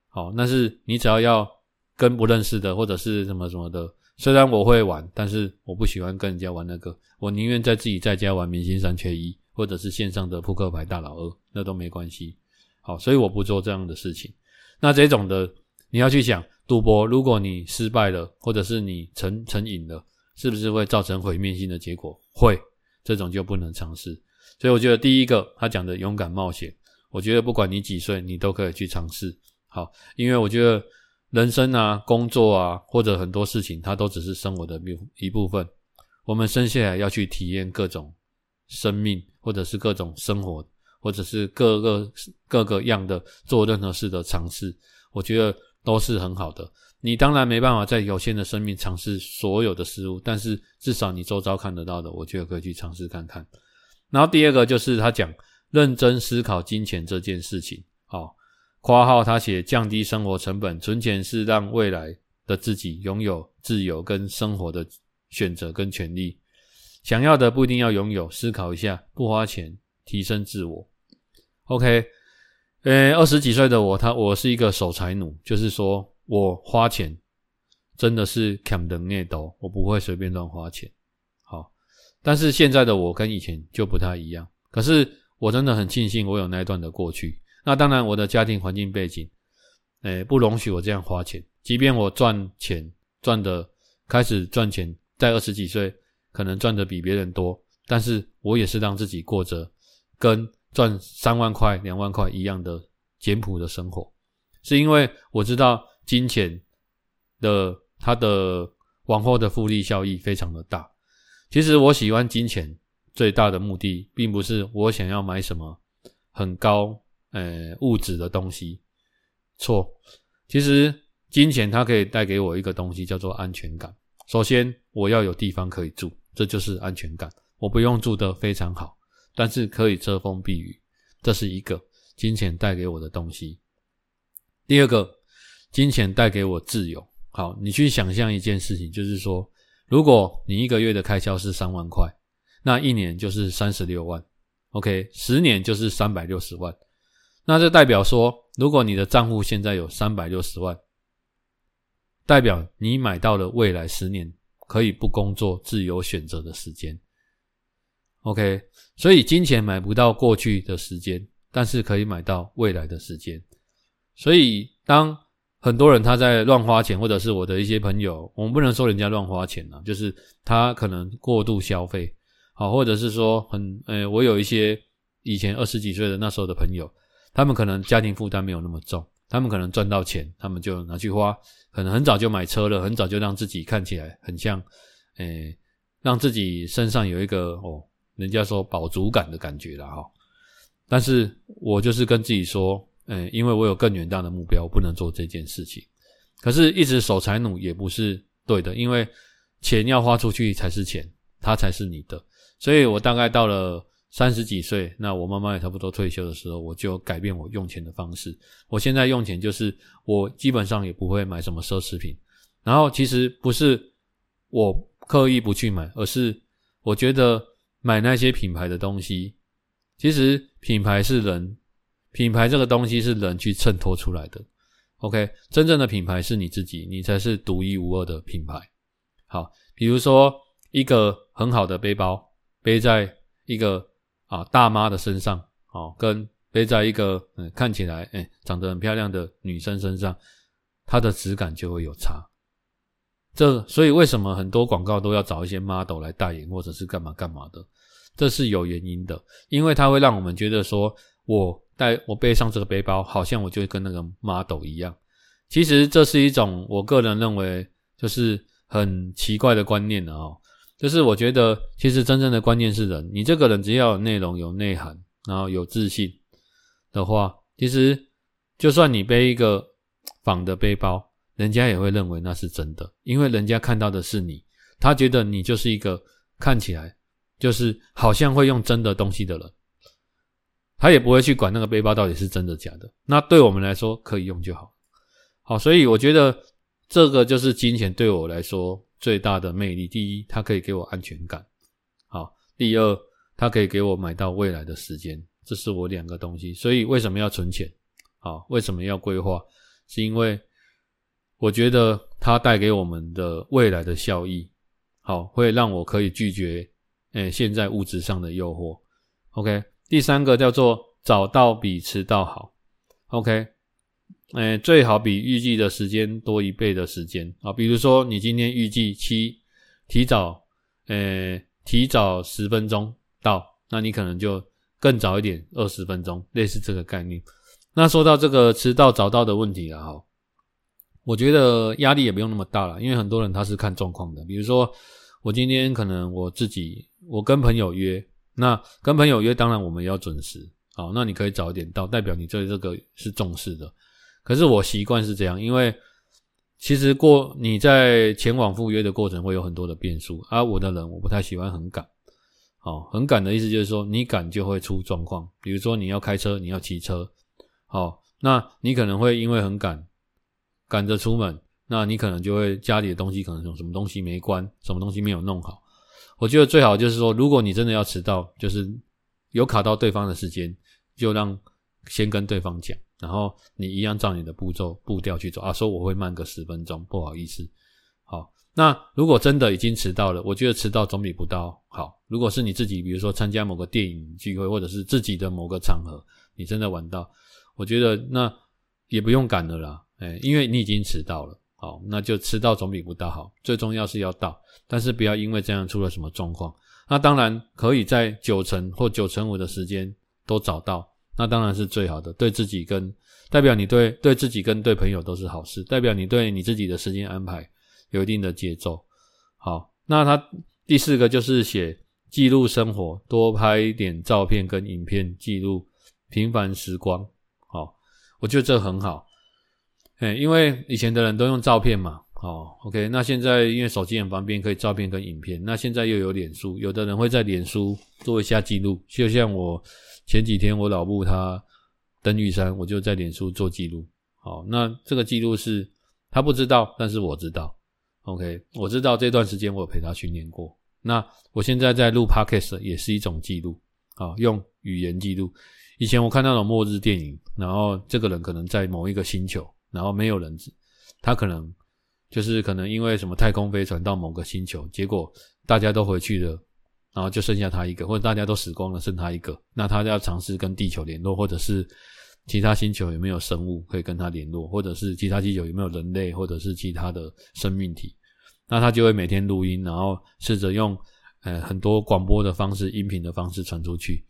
好，那是你只要要跟不认识的或者是什么什么的。虽然我会玩，但是我不喜欢跟人家玩那个。我宁愿在自己在家玩明星三缺一，或者是线上的扑克牌大佬二，那都没关系。好，所以我不做这样的事情。那这种的，你要去想。赌博，如果你失败了，或者是你成成瘾了，是不是会造成毁灭性的结果？会，这种就不能尝试。所以我觉得第一个他讲的勇敢冒险，我觉得不管你几岁，你都可以去尝试。好，因为我觉得人生啊、工作啊，或者很多事情，它都只是生活的一部分。我们生下来要去体验各种生命，或者是各种生活，或者是各个各个样的做任何事的尝试。我觉得。都是很好的。你当然没办法在有限的生命尝试所有的事物，但是至少你周遭看得到的，我觉得可以去尝试看看。然后第二个就是他讲认真思考金钱这件事情。好，括号他写降低生活成本，存钱是让未来的自己拥有自由跟生活的选择跟权利。想要的不一定要拥有，思考一下，不花钱提升自我。OK。呃，二十几岁的我，他我是一个守财奴，就是说我花钱真的是砍的内斗，我不会随便乱花钱。好，但是现在的我跟以前就不太一样。可是我真的很庆幸我有那一段的过去。那当然，我的家庭环境背景，诶，不容许我这样花钱。即便我赚钱赚的开始赚钱，在二十几岁可能赚的比别人多，但是我也是让自己过着跟。赚三万块、两万块一样的简朴的生活，是因为我知道金钱的它的往后的复利效益非常的大。其实我喜欢金钱最大的目的，并不是我想要买什么很高呃物质的东西。错，其实金钱它可以带给我一个东西，叫做安全感。首先，我要有地方可以住，这就是安全感。我不用住得非常好。但是可以遮风避雨，这是一个金钱带给我的东西。第二个，金钱带给我自由。好，你去想象一件事情，就是说，如果你一个月的开销是三万块，那一年就是三十六万，OK，十年就是三百六十万。那这代表说，如果你的账户现在有三百六十万，代表你买到了未来十年可以不工作、自由选择的时间。OK，所以金钱买不到过去的时间，但是可以买到未来的时间。所以当很多人他在乱花钱，或者是我的一些朋友，我们不能说人家乱花钱啊，就是他可能过度消费，好，或者是说很，呃，我有一些以前二十几岁的那时候的朋友，他们可能家庭负担没有那么重，他们可能赚到钱，他们就拿去花，可能很早就买车了，很早就让自己看起来很像，呃，让自己身上有一个哦。人家说饱足感的感觉了哈，但是我就是跟自己说，嗯，因为我有更远大的目标，我不能做这件事情。可是，一直守财奴也不是对的，因为钱要花出去才是钱，它才是你的。所以我大概到了三十几岁，那我妈妈也差不多退休的时候，我就改变我用钱的方式。我现在用钱就是，我基本上也不会买什么奢侈品。然后，其实不是我刻意不去买，而是我觉得买那些品牌的东西，其实品牌是人，品牌这个东西是人去衬托出来的。OK，真正的品牌是你自己，你才是独一无二的品牌。好，比如说一个很好的背包，背在一个啊大妈的身上，哦，跟背在一个嗯看起来哎长得很漂亮的女生身上，它的质感就会有差。这所以为什么很多广告都要找一些 model 来代言，或者是干嘛干嘛的？这是有原因的，因为它会让我们觉得说我。带我背上这个背包，好像我就跟那个 model 一样。其实这是一种我个人认为就是很奇怪的观念了哦。就是我觉得，其实真正的关键是人。你这个人只要有内容、有内涵，然后有自信的话，其实就算你背一个仿的背包，人家也会认为那是真的，因为人家看到的是你，他觉得你就是一个看起来就是好像会用真的东西的人。他也不会去管那个背包到底是真的假的，那对我们来说可以用就好。好，所以我觉得这个就是金钱对我来说最大的魅力。第一，它可以给我安全感。好，第二，它可以给我买到未来的时间。这是我两个东西。所以为什么要存钱？好，为什么要规划？是因为我觉得它带给我们的未来的效益，好，会让我可以拒绝诶现在物质上的诱惑。OK。第三个叫做早到比迟到好，OK，诶，最好比预计的时间多一倍的时间啊。比如说你今天预计七，提早，诶，提早十分钟到，那你可能就更早一点，二十分钟，类似这个概念。那说到这个迟到早到的问题了哈，我觉得压力也不用那么大了，因为很多人他是看状况的。比如说我今天可能我自己，我跟朋友约。那跟朋友约，当然我们要准时。好，那你可以早一点到，代表你对这个是重视的。可是我习惯是这样，因为其实过你在前往赴约的过程会有很多的变数。而我的人我不太喜欢很赶。好，很赶的意思就是说你赶就会出状况。比如说你要开车，你要骑车。好，那你可能会因为很赶，赶着出门，那你可能就会家里的东西可能有什么东西没关，什么东西没有弄好。我觉得最好就是说，如果你真的要迟到，就是有卡到对方的时间，就让先跟对方讲，然后你一样照你的步骤步调去走啊。说我会慢个十分钟，不好意思。好，那如果真的已经迟到了，我觉得迟到总比不到好。如果是你自己，比如说参加某个电影聚会，或者是自己的某个场合，你真的晚到，我觉得那也不用赶了啦，哎，因为你已经迟到了。好，那就迟到总比不到好。最重要是要到，但是不要因为这样出了什么状况。那当然可以在九成或九成五的时间都找到，那当然是最好的。对自己跟代表你对对自己跟对朋友都是好事，代表你对你自己的时间安排有一定的节奏。好，那他第四个就是写记录生活，多拍一点照片跟影片，记录平凡时光。好，我觉得这很好。哎，因为以前的人都用照片嘛，好，OK，那现在因为手机很方便，可以照片跟影片。那现在又有脸书，有的人会在脸书做一下记录，就像我前几天我老布他登玉山，我就在脸书做记录。好，那这个记录是他不知道，但是我知道，OK，我知道这段时间我有陪他训练过。那我现在在录 Podcast 也是一种记录，啊，用语言记录。以前我看那种末日电影，然后这个人可能在某一个星球。然后没有人，他可能就是可能因为什么太空飞船到某个星球，结果大家都回去了，然后就剩下他一个，或者大家都死光了，剩他一个，那他就要尝试跟地球联络，或者是其他星球有没有生物可以跟他联络，或者是其他星球有没有人类，或者是其他的生命体，那他就会每天录音，然后试着用呃很多广播的方式、音频的方式传出去，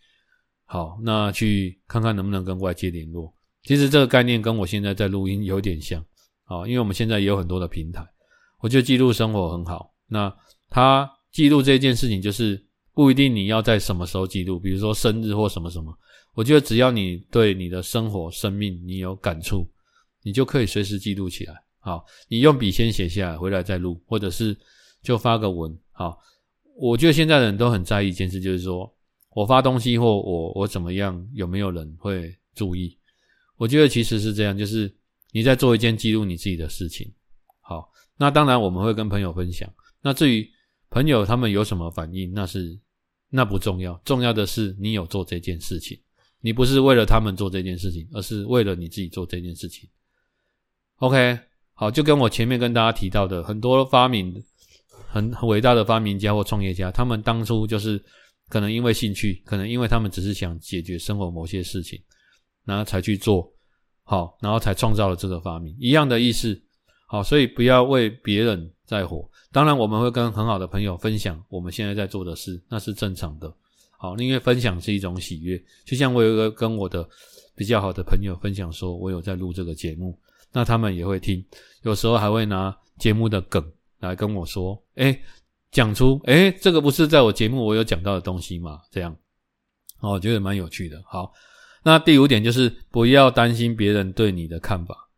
好，那去看看能不能跟外界联络。其实这个概念跟我现在在录音有点像，啊，因为我们现在也有很多的平台，我觉得记录生活很好。那他记录这件事情，就是不一定你要在什么时候记录，比如说生日或什么什么。我觉得只要你对你的生活、生命你有感触，你就可以随时记录起来。好，你用笔先写下来，回来再录，或者是就发个文。好，我觉得现在的人都很在意一件事，就是说我发东西或我我怎么样，有没有人会注意？我觉得其实是这样，就是你在做一件记录你自己的事情。好，那当然我们会跟朋友分享。那至于朋友他们有什么反应，那是那不重要，重要的是你有做这件事情。你不是为了他们做这件事情，而是为了你自己做这件事情。OK，好，就跟我前面跟大家提到的，很多发明很很伟大的发明家或创业家，他们当初就是可能因为兴趣，可能因为他们只是想解决生活某些事情，然后才去做，好，然后才创造了这个发明，一样的意思。好，所以不要为别人在火。当然，我们会跟很好的朋友分享我们现在在做的事，那是正常的。好，因为分享是一种喜悦，就像我有一个跟我的比较好的朋友分享，说我有在录这个节目，那他们也会听，有时候还会拿节目的梗来跟我说，诶，讲出，诶，这个不是在我节目我有讲到的东西吗？这样，哦，我觉得蛮有趣的。好，那第五点就是不要担心别人对你的看法。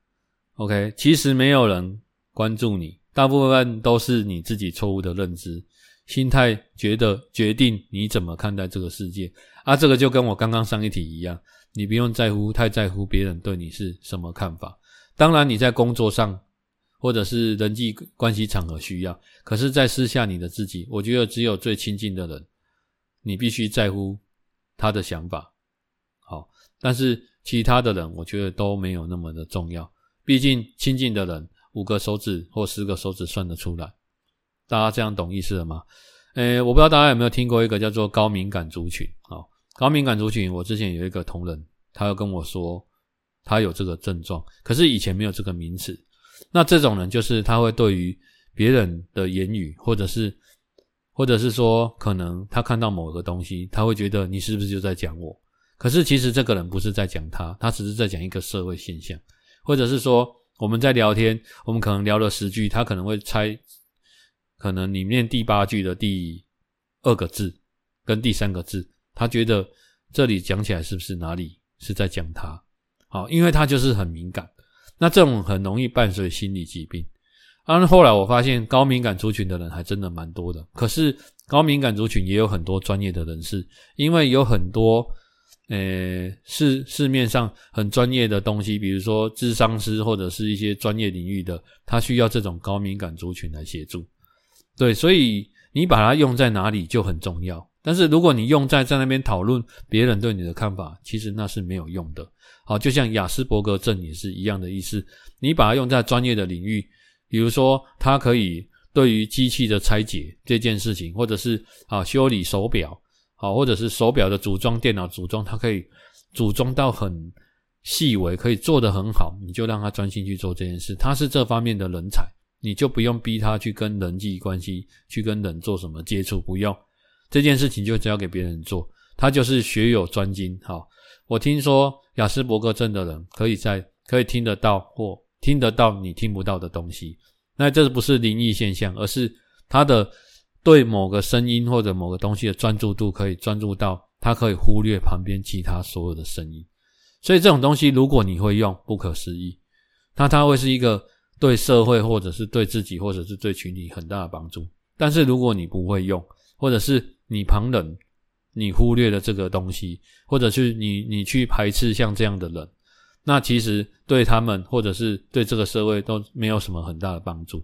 OK，其实没有人关注你，大部分都是你自己错误的认知。心态觉得决定你怎么看待这个世界啊，这个就跟我刚刚上一题一样，你不用在乎太在乎别人对你是什么看法。当然你在工作上或者是人际关系场合需要，可是，在私下你的自己，我觉得只有最亲近的人，你必须在乎他的想法。好，但是其他的人，我觉得都没有那么的重要。毕竟亲近的人，五个手指或十个手指算得出来。大家这样懂意思了吗？诶，我不知道大家有没有听过一个叫做高敏感族群。好，高敏感族群，我之前有一个同仁，他又跟我说他有这个症状，可是以前没有这个名词。那这种人就是他会对于别人的言语，或者是或者是说可能他看到某个东西，他会觉得你是不是就在讲我？可是其实这个人不是在讲他，他只是在讲一个社会现象，或者是说我们在聊天，我们可能聊了十句，他可能会猜。可能里面第八句的第二个字跟第三个字，他觉得这里讲起来是不是哪里是在讲他？好，因为他就是很敏感，那这种很容易伴随心理疾病。啊，后来我发现高敏感族群的人还真的蛮多的，可是高敏感族群也有很多专业的人士，因为有很多呃市市面上很专业的东西，比如说咨商师或者是一些专业领域的，他需要这种高敏感族群来协助。对，所以你把它用在哪里就很重要。但是如果你用在在那边讨论别人对你的看法，其实那是没有用的。好，就像雅斯伯格症也是一样的意思。你把它用在专业的领域，比如说它可以对于机器的拆解这件事情，或者是啊修理手表，好，或者是手表的组装、电脑组装，它可以组装到很细微，可以做得很好，你就让他专心去做这件事。他是这方面的人才。你就不用逼他去跟人际关系，去跟人做什么接触，不用这件事情就交给别人做，他就是学有专精。好，我听说雅斯伯格症的人可以在可以听得到或听得到你听不到的东西，那这不是灵异现象，而是他的对某个声音或者某个东西的专注度可以专注到他可以忽略旁边其他所有的声音，所以这种东西如果你会用，不可思议，那它会是一个。对社会，或者是对自己，或者是对群体很大的帮助。但是如果你不会用，或者是你旁人，你忽略了这个东西，或者是你你去排斥像这样的人，那其实对他们，或者是对这个社会都没有什么很大的帮助。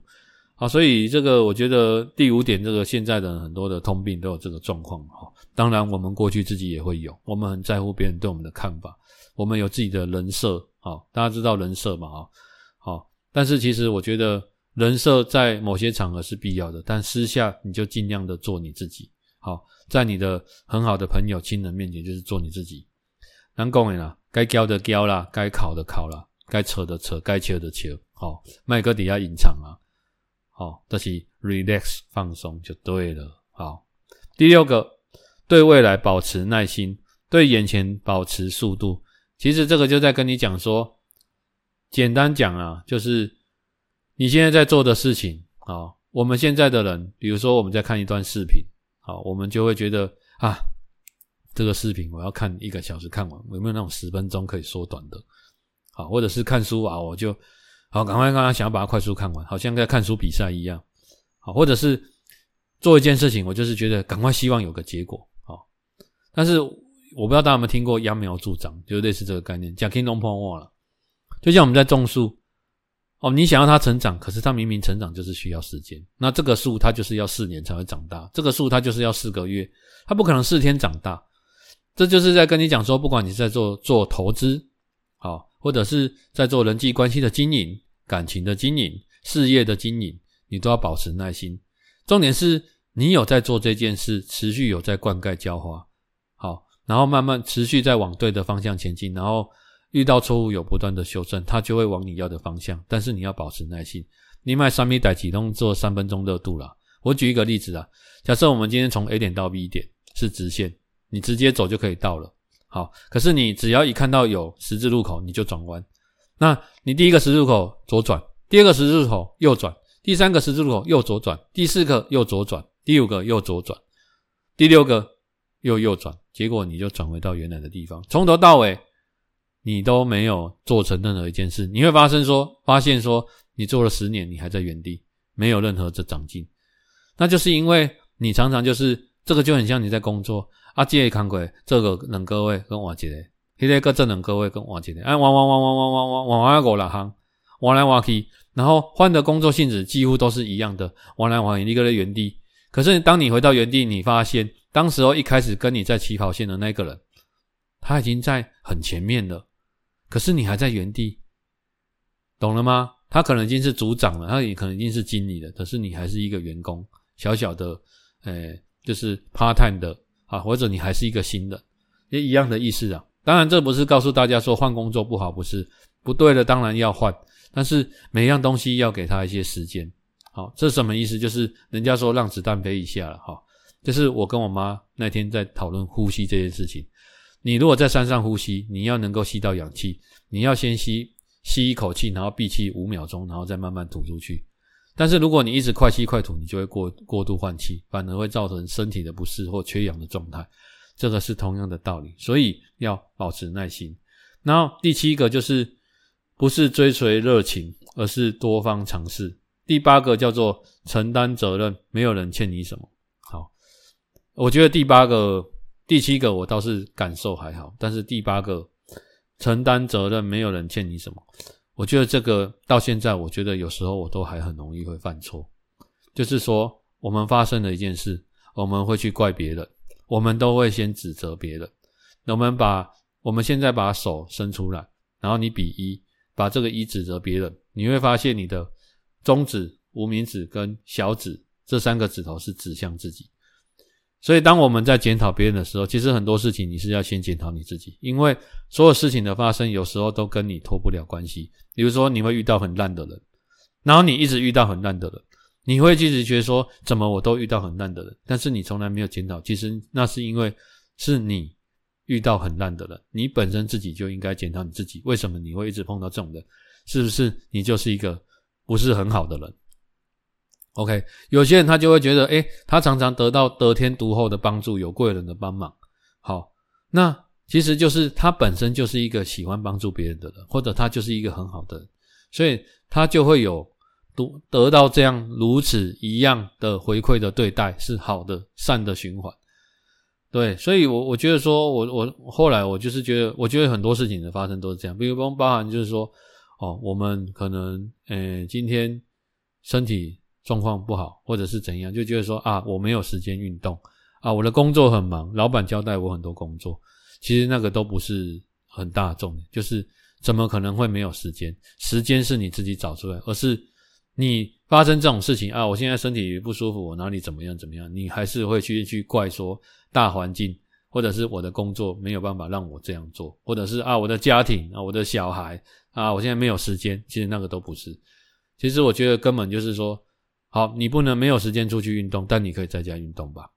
好，所以这个我觉得第五点，这个现在的很多的通病都有这个状况。哈，当然我们过去自己也会有，我们很在乎别人对我们的看法，我们有自己的人设。好，大家知道人设嘛？哈，好。但是其实我觉得人设在某些场合是必要的，但私下你就尽量的做你自己。好，在你的很好的朋友、亲人面前，就是做你自己。难讲的啦，该教的教啦，该考的考啦，该扯的扯，该切的切。好，麦克底下隐藏啊。好，这是 relax 放松就对了。好，第六个，对未来保持耐心，对眼前保持速度。其实这个就在跟你讲说。简单讲啊，就是你现在在做的事情啊。我们现在的人，比如说我们在看一段视频好，我们就会觉得啊，这个视频我要看一个小时看完，有没有那种十分钟可以缩短的？好，或者是看书啊，我就好赶快刚刚想要把它快速看完，好像在看书比赛一样。好，或者是做一件事情，我就是觉得赶快希望有个结果。好，但是我不知道大家有没有听过揠苗助长，就类似这个概念，讲 Kingdom Power 了。就像我们在种树，哦，你想要它成长，可是它明明成长就是需要时间。那这个树它就是要四年才会长大，这个树它就是要四个月，它不可能四天长大。这就是在跟你讲说，不管你在做做投资，或者是在做人际关系的经营、感情的经营、事业的经营，你都要保持耐心。重点是你有在做这件事，持续有在灌溉浇花，好，然后慢慢持续在往对的方向前进，然后。遇到错误有不断的修正，它就会往你要的方向。但是你要保持耐心。你买三米带启动做三分钟热度啦。我举一个例子啊，假设我们今天从 A 点到 B 点是直线，你直接走就可以到了。好，可是你只要一看到有十字路口，你就转弯。那你第一个十字路口左转，第二个十字路口右转，第三个十字路口右左转，第四个右左转，第五个右左转，第六个又右转，结果你就转回到原来的地方，从头到尾。你都没有做成任何一件事，你会发生说，发现说，你做了十年，你还在原地，没有任何的长进，那就是因为你常常就是这个就很像你在工作啊，这个看过这个能各位跟我接的，那个这能各位跟我接的，哎，往往往往往往往往往过来行，往来往去，然后换的工作性质几乎都是一样的，往来往去，一个在原地。可是当你回到原地，你发现当时候一开始跟你在起跑线的那个人，他已经在很前面了。可是你还在原地，懂了吗？他可能已经是组长了，他也可能已经是经理了。可是你还是一个员工，小小的，诶、欸，就是 part time 的啊，或者你还是一个新人，也一样的意思啊。当然，这不是告诉大家说换工作不好，不是不对的，当然要换。但是每样东西要给他一些时间。好，这什么意思？就是人家说让子弹飞一下了哈。就是我跟我妈那天在讨论呼吸这件事情。你如果在山上呼吸，你要能够吸到氧气，你要先吸吸一口气，然后闭气五秒钟，然后再慢慢吐出去。但是如果你一直快吸快吐，你就会过过度换气，反而会造成身体的不适或缺氧的状态。这个是同样的道理，所以要保持耐心。然后第七个就是不是追随热情，而是多方尝试。第八个叫做承担责任，没有人欠你什么。好，我觉得第八个。第七个我倒是感受还好，但是第八个承担责任，没有人欠你什么。我觉得这个到现在，我觉得有时候我都还很容易会犯错。就是说，我们发生了一件事，我们会去怪别人，我们都会先指责别人。我们把我们现在把手伸出来，然后你比一，把这个一指责别人，你会发现你的中指、无名指跟小指这三个指头是指向自己。所以，当我们在检讨别人的时候，其实很多事情你是要先检讨你自己，因为所有事情的发生，有时候都跟你脱不了关系。比如说，你会遇到很烂的人，然后你一直遇到很烂的人，你会一直觉得说，怎么我都遇到很烂的人，但是你从来没有检讨，其实那是因为是你遇到很烂的人，你本身自己就应该检讨你自己，为什么你会一直碰到这种人？是不是你就是一个不是很好的人？OK，有些人他就会觉得，诶，他常常得到得天独厚的帮助，有贵人的帮忙。好，那其实就是他本身就是一个喜欢帮助别人的人，或者他就是一个很好的人，所以他就会有得得到这样如此一样的回馈的对待，是好的善的循环。对，所以我我觉得说，我我后来我就是觉得，我觉得很多事情的发生都是这样，比如说包含就是说，哦，我们可能，诶，今天身体。状况不好，或者是怎样，就觉得说啊，我没有时间运动啊，我的工作很忙，老板交代我很多工作，其实那个都不是很大众，就是怎么可能会没有时间？时间是你自己找出来，而是你发生这种事情啊，我现在身体不舒服，我哪里怎么样怎么样，你还是会去去怪说大环境，或者是我的工作没有办法让我这样做，或者是啊我的家庭啊我的小孩啊我现在没有时间，其实那个都不是，其实我觉得根本就是说。好，你不能没有时间出去运动，但你可以在家运动吧，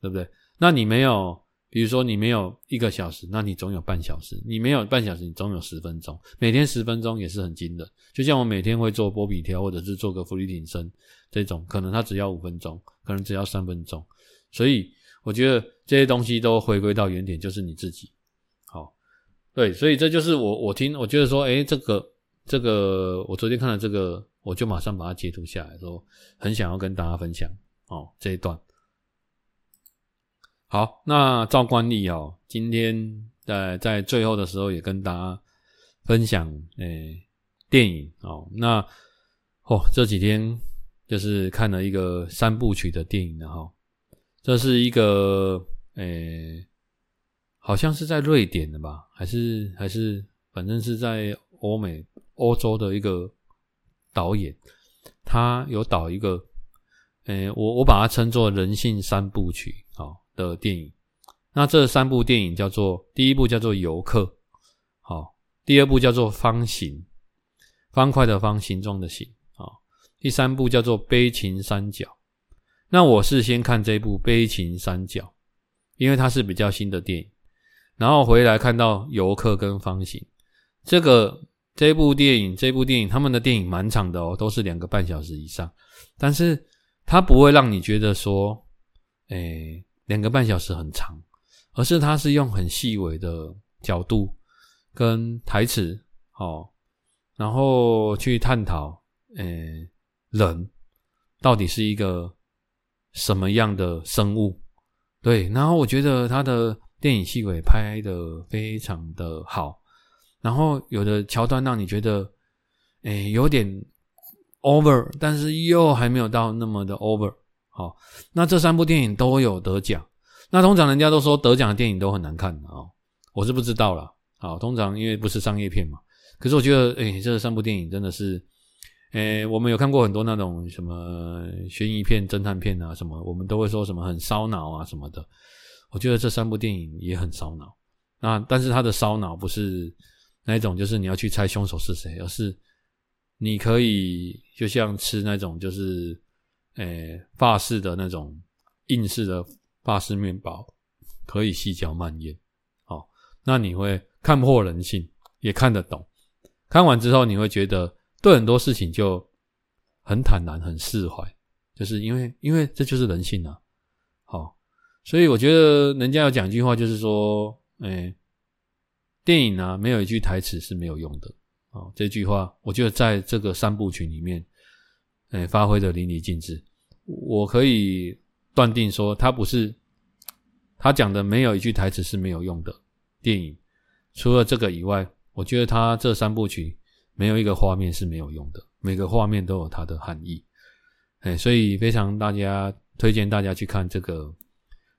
对不对？那你没有，比如说你没有一个小时，那你总有半小时；你没有半小时，你总有十分钟。每天十分钟也是很精的。就像我每天会做波比跳，或者是做个伏地挺身这种，可能它只要五分钟，可能只要三分钟。所以我觉得这些东西都回归到原点，就是你自己。好，对，所以这就是我我听，我觉得说，诶，这个这个，我昨天看了这个，我就马上把它截图下来，说很想要跟大家分享哦这一段。好，那照惯例哦，今天在在最后的时候也跟大家分享诶电影哦，那哦这几天就是看了一个三部曲的电影的哈。这是一个诶，好像是在瑞典的吧，还是还是反正是在欧美欧洲的一个导演，他有导一个诶，我我把它称作人性三部曲好的电影。那这三部电影叫做第一部叫做游客，好，第二部叫做方形，方块的方，形状的形，好，第三部叫做悲情三角。那我是先看这部《悲情三角》，因为它是比较新的电影，然后回来看到《游客》跟《方形》这个这部电影，这部电影他们的电影蛮长的哦，都是两个半小时以上，但是它不会让你觉得说，诶，两个半小时很长，而是它是用很细微的角度跟台词，哦，然后去探讨，诶，人到底是一个。什么样的生物？对，然后我觉得他的电影细轨拍的非常的好，然后有的桥段让你觉得，诶，有点 over，但是又还没有到那么的 over。好，那这三部电影都有得奖。那通常人家都说得奖的电影都很难看啊，我是不知道啦。好，通常因为不是商业片嘛，可是我觉得，诶，这三部电影真的是。诶，我们有看过很多那种什么悬疑片、侦探片啊，什么我们都会说什么很烧脑啊什么的。我觉得这三部电影也很烧脑。那但是它的烧脑不是那一种，就是你要去猜凶手是谁，而是你可以就像吃那种就是诶法式的那种硬式的法式面包，可以细嚼慢咽。好，那你会看破人性，也看得懂。看完之后，你会觉得。对很多事情就很坦然、很释怀，就是因为，因为这就是人性啊。好，所以我觉得人家要讲一句话，就是说，哎，电影啊，没有一句台词是没有用的。啊，这句话，我觉得在这个三部曲里面，哎，发挥的淋漓尽致。我可以断定说，他不是他讲的没有一句台词是没有用的电影。除了这个以外，我觉得他这三部曲。没有一个画面是没有用的，每个画面都有它的含义，哎，所以非常大家推荐大家去看这个，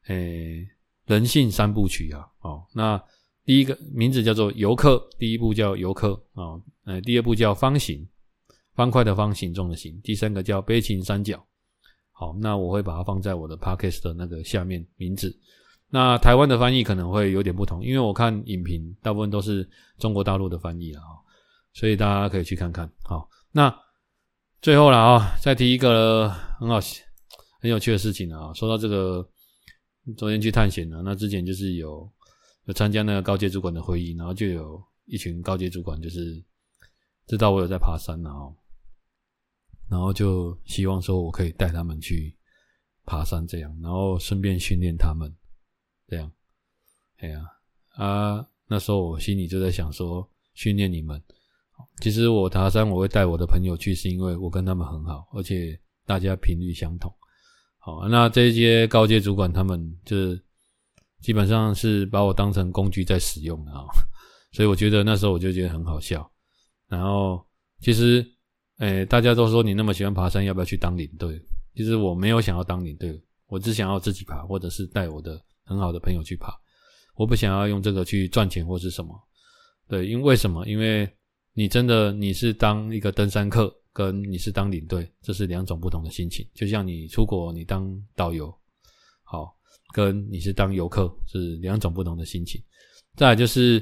哎，人性三部曲啊，哦，那第一个名字叫做游客，第一部叫游客啊，呃，第二部叫方形，方块的方，形状的形，第三个叫悲情三角，好，那我会把它放在我的 podcast 的那个下面名字，那台湾的翻译可能会有点不同，因为我看影评大部分都是中国大陆的翻译啊。所以大家可以去看看，好，那最后了啊，再提一个很好、很有趣的事情啊。说到这个，昨天去探险了，那之前就是有有参加那个高阶主管的会议，然后就有一群高阶主管就是知道我有在爬山然后，然后就希望说我可以带他们去爬山，这样，然后顺便训练他们，这样，哎呀啊，那时候我心里就在想说，训练你们。其实我爬山，我会带我的朋友去，是因为我跟他们很好，而且大家频率相同。好，那这些高阶主管他们就是基本上是把我当成工具在使用啊，所以我觉得那时候我就觉得很好笑。然后其实，诶，大家都说你那么喜欢爬山，要不要去当领队？其实我没有想要当领队，我只想要自己爬，或者是带我的很好的朋友去爬。我不想要用这个去赚钱或是什么。对，因为什么？因为你真的你是当一个登山客，跟你是当领队，这是两种不同的心情。就像你出国，你当导游，好，跟你是当游客是两种不同的心情。再就是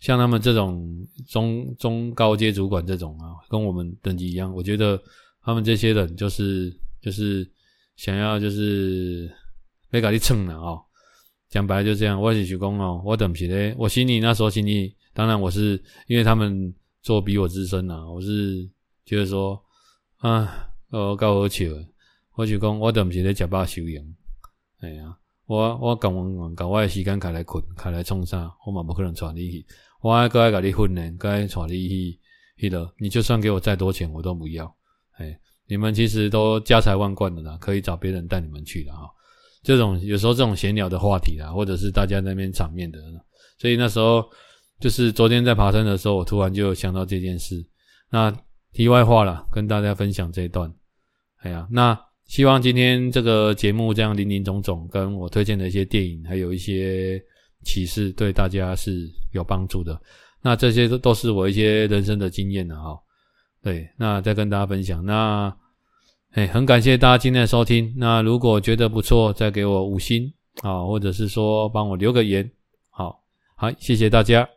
像他们这种中中高阶主管这种啊，跟我们等级一样，我觉得他们这些人就是就是想要就是被搞去蹭了啊。讲白了就这样，我是去讲哦，我等不起嘞，我心里那时候心里，当然我是因为他们。做比我资深啊，我是觉得说，啊，我够好笑，我就讲我等不是在吃饱休养，哎呀，我我赶完讲我的时间开来困，开来冲啥，我嘛不可能带你去。我还该跟你训练，该带你去去了。你就算给我再多钱，我都不要。哎，你们其实都家财万贯的啦，可以找别人带你们去的哈。这种有时候这种闲聊的话题啦，或者是大家那边场面的，所以那时候就是昨天在爬山的时候，我突然就想到这件事。那题外话啦，跟大家分享这一段。哎呀，那希望今天这个节目这样林林总总，跟我推荐的一些电影，还有一些。启示对大家是有帮助的，那这些都都是我一些人生的经验了哈。对，那再跟大家分享。那，哎，很感谢大家今天的收听。那如果觉得不错，再给我五星啊，或者是说帮我留个言。好，好，谢谢大家。